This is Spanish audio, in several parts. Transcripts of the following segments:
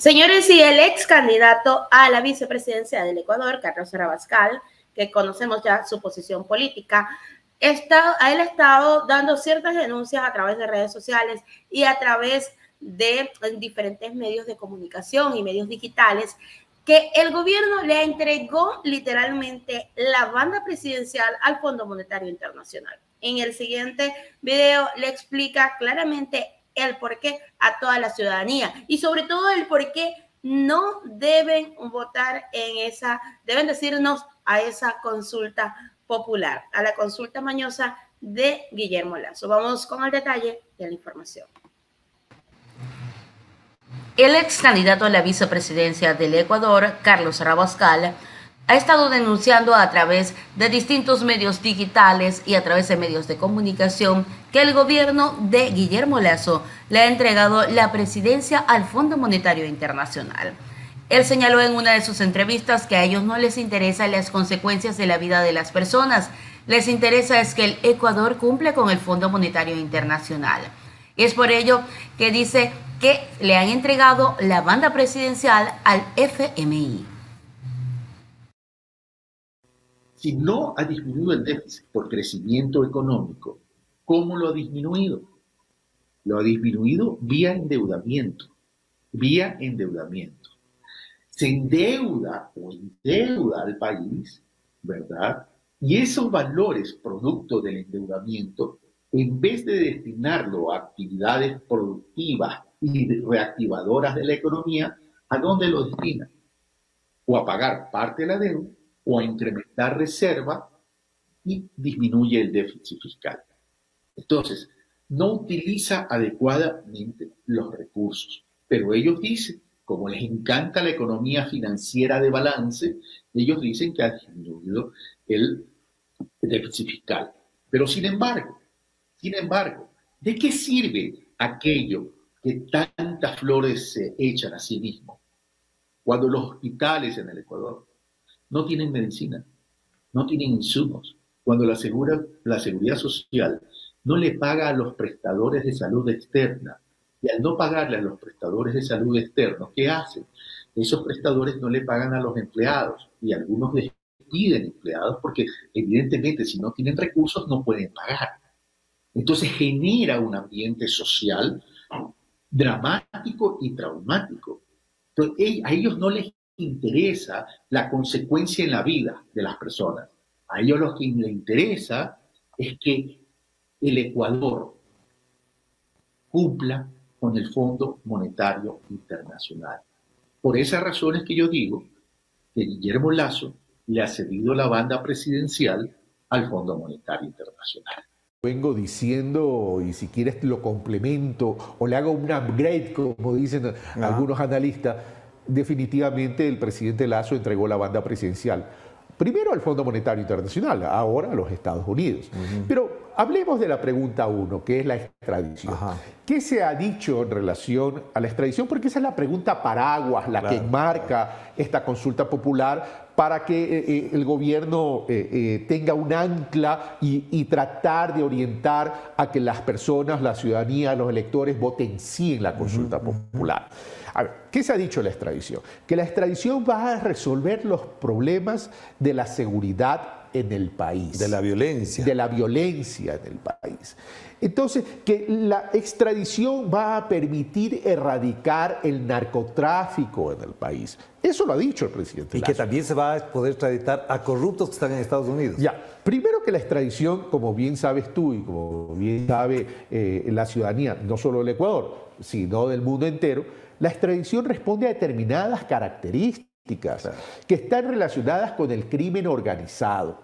Señores, y el ex candidato a la vicepresidencia del Ecuador, Carlos Rabascal, que conocemos ya su posición política, está, él ha estado dando ciertas denuncias a través de redes sociales y a través de diferentes medios de comunicación y medios digitales que el gobierno le entregó literalmente la banda presidencial al Fondo Monetario Internacional. En el siguiente video le explica claramente el por qué a toda la ciudadanía y sobre todo el por qué no deben votar en esa, deben decirnos a esa consulta popular, a la consulta mañosa de Guillermo Lazo. Vamos con el detalle de la información. El ex candidato a la vicepresidencia del Ecuador, Carlos Rabascal, ha estado denunciando a través de distintos medios digitales y a través de medios de comunicación que el gobierno de Guillermo Lazo le ha entregado la presidencia al Fondo Monetario Internacional. Él señaló en una de sus entrevistas que a ellos no les interesan las consecuencias de la vida de las personas, les interesa es que el Ecuador cumple con el Fondo Monetario Internacional. Es por ello que dice que le han entregado la banda presidencial al FMI. Si no ha disminuido el déficit por crecimiento económico, ¿cómo lo ha disminuido? Lo ha disminuido vía endeudamiento, vía endeudamiento. Se endeuda o endeuda al país, ¿verdad? Y esos valores producto del endeudamiento, en vez de destinarlo a actividades productivas y reactivadoras de la economía, ¿a dónde lo destina? O a pagar parte de la deuda o incrementar reserva y disminuye el déficit fiscal. Entonces, no utiliza adecuadamente los recursos, pero ellos dicen, como les encanta la economía financiera de balance, ellos dicen que ha disminuido el déficit fiscal. Pero sin embargo, sin embargo, ¿de qué sirve aquello que tantas flores se echan a sí mismo? Cuando los hospitales en el Ecuador no tienen medicina, no tienen insumos. Cuando la, la seguridad social no le paga a los prestadores de salud externa, y al no pagarle a los prestadores de salud externos, ¿qué hacen? Esos prestadores no le pagan a los empleados y algunos despiden empleados porque evidentemente si no tienen recursos no pueden pagar. Entonces genera un ambiente social dramático y traumático. Entonces, a ellos no les interesa la consecuencia en la vida de las personas. A ellos lo que les interesa es que el Ecuador cumpla con el Fondo Monetario Internacional. Por esas razones que yo digo que Guillermo Lazo le ha cedido la banda presidencial al Fondo Monetario Internacional. Vengo diciendo, y si quieres lo complemento o le hago un upgrade, como dicen algunos analistas, definitivamente el presidente Lazo entregó la banda presidencial. Primero al Fondo Monetario Internacional, ahora a los Estados Unidos. Pero hablemos de la pregunta uno, que es la extradición. ¿Qué se ha dicho en relación a la extradición? Porque esa es la pregunta paraguas, la que marca esta consulta popular para que eh, eh, el gobierno eh, tenga un ancla y, tratar de orientar a que las personas, la ciudadanía, los electores voten sí en la consulta popular. A ver, ¿qué se ha dicho de la extradición? Que la extradición va a resolver los problemas de la seguridad en el país. De la violencia. De la violencia en el país. Entonces, que la extradición va a permitir erradicar el narcotráfico en el país. Eso lo ha dicho el presidente. Y que también se va a poder extraditar a corruptos que están en Estados Unidos. Ya, primero que la extradición, como bien sabes tú y como bien sabe eh, la ciudadanía, no solo del Ecuador, sino del mundo entero, la extradición responde a determinadas características que están relacionadas con el crimen organizado.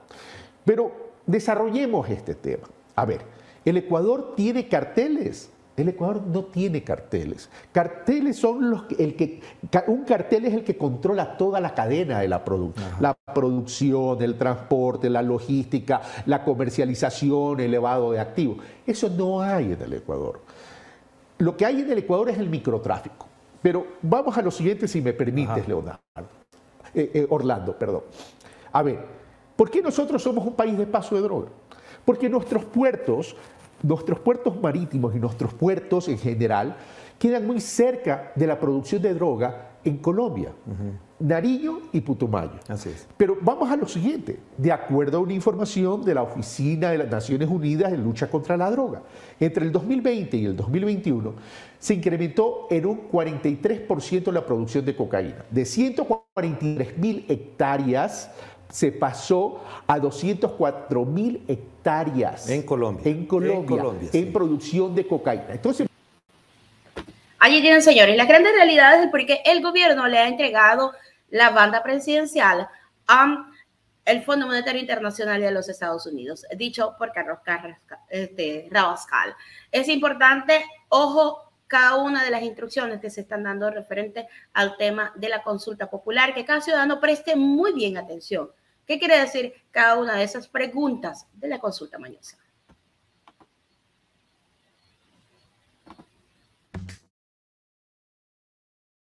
Pero desarrollemos este tema. A ver, el Ecuador tiene carteles. El Ecuador no tiene carteles. Carteles son los que, el que un cartel es el que controla toda la cadena de la producción, la producción, el transporte, la logística, la comercialización, el elevado de activos. Eso no hay en el Ecuador. Lo que hay en el Ecuador es el microtráfico. Pero vamos a lo siguiente, si me permites, Leonardo. Eh, eh, Orlando, perdón. A ver, ¿por qué nosotros somos un país de paso de droga? Porque nuestros puertos, nuestros puertos marítimos y nuestros puertos en general, quedan muy cerca de la producción de droga en Colombia. Nariño y Putumayo. Así es. Pero vamos a lo siguiente. De acuerdo a una información de la Oficina de las Naciones Unidas en lucha contra la droga, entre el 2020 y el 2021 se incrementó en un 43% la producción de cocaína. De 143 mil hectáreas se pasó a 204 mil hectáreas. En Colombia. En Colombia. En, Colombia, en producción de cocaína. Entonces, Allí tienen, señores, las grandes realidades es porque el gobierno le ha entregado la banda presidencial a el Fondo Monetario Internacional de los Estados Unidos, dicho por Carlos este, Rabascal. Es importante, ojo, cada una de las instrucciones que se están dando referente al tema de la consulta popular, que cada ciudadano preste muy bien atención. ¿Qué quiere decir cada una de esas preguntas de la consulta mañosa?